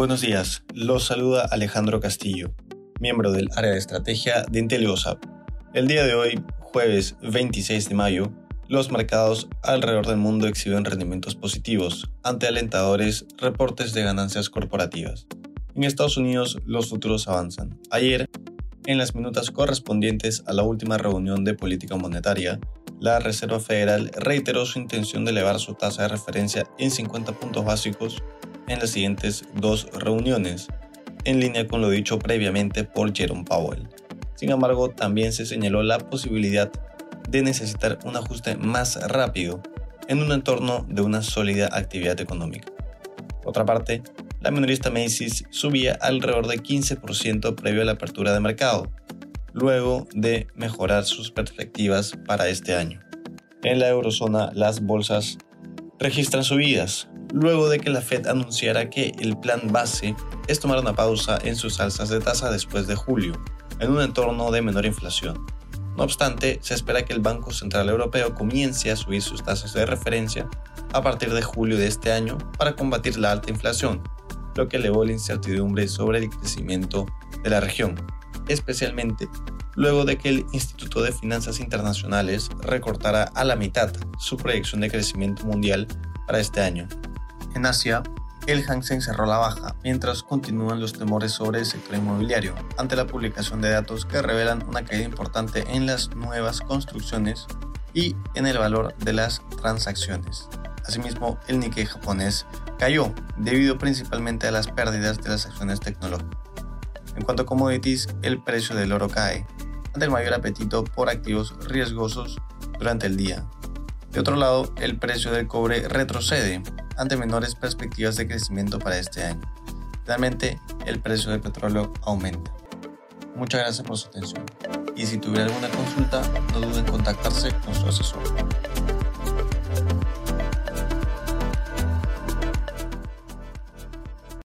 Buenos días, los saluda Alejandro Castillo, miembro del área de estrategia de IntelioSAP. El día de hoy, jueves 26 de mayo, los mercados alrededor del mundo exhiben rendimientos positivos ante alentadores reportes de ganancias corporativas. En Estados Unidos los futuros avanzan. Ayer, en las minutas correspondientes a la última reunión de política monetaria, la Reserva Federal reiteró su intención de elevar su tasa de referencia en 50 puntos básicos en las siguientes dos reuniones, en línea con lo dicho previamente por Jerome Powell. Sin embargo, también se señaló la posibilidad de necesitar un ajuste más rápido en un entorno de una sólida actividad económica. Por otra parte, la minorista Macy's subía alrededor de 15% previo a la apertura de mercado, luego de mejorar sus perspectivas para este año. En la eurozona, las bolsas registran subidas, luego de que la Fed anunciara que el plan base es tomar una pausa en sus alzas de tasa después de julio, en un entorno de menor inflación. No obstante, se espera que el Banco Central Europeo comience a subir sus tasas de referencia a partir de julio de este año para combatir la alta inflación, lo que elevó la incertidumbre sobre el crecimiento de la región especialmente luego de que el Instituto de Finanzas Internacionales recortara a la mitad su proyección de crecimiento mundial para este año. En Asia, el Hang cerró la baja, mientras continúan los temores sobre el sector inmobiliario, ante la publicación de datos que revelan una caída importante en las nuevas construcciones y en el valor de las transacciones. Asimismo, el Nikkei japonés cayó, debido principalmente a las pérdidas de las acciones tecnológicas. En cuanto a commodities, el precio del oro cae, ante el mayor apetito por activos riesgosos durante el día. De otro lado, el precio del cobre retrocede ante menores perspectivas de crecimiento para este año. Finalmente, el precio del petróleo aumenta. Muchas gracias por su atención y si tuviera alguna consulta, no duden en contactarse con su asesor.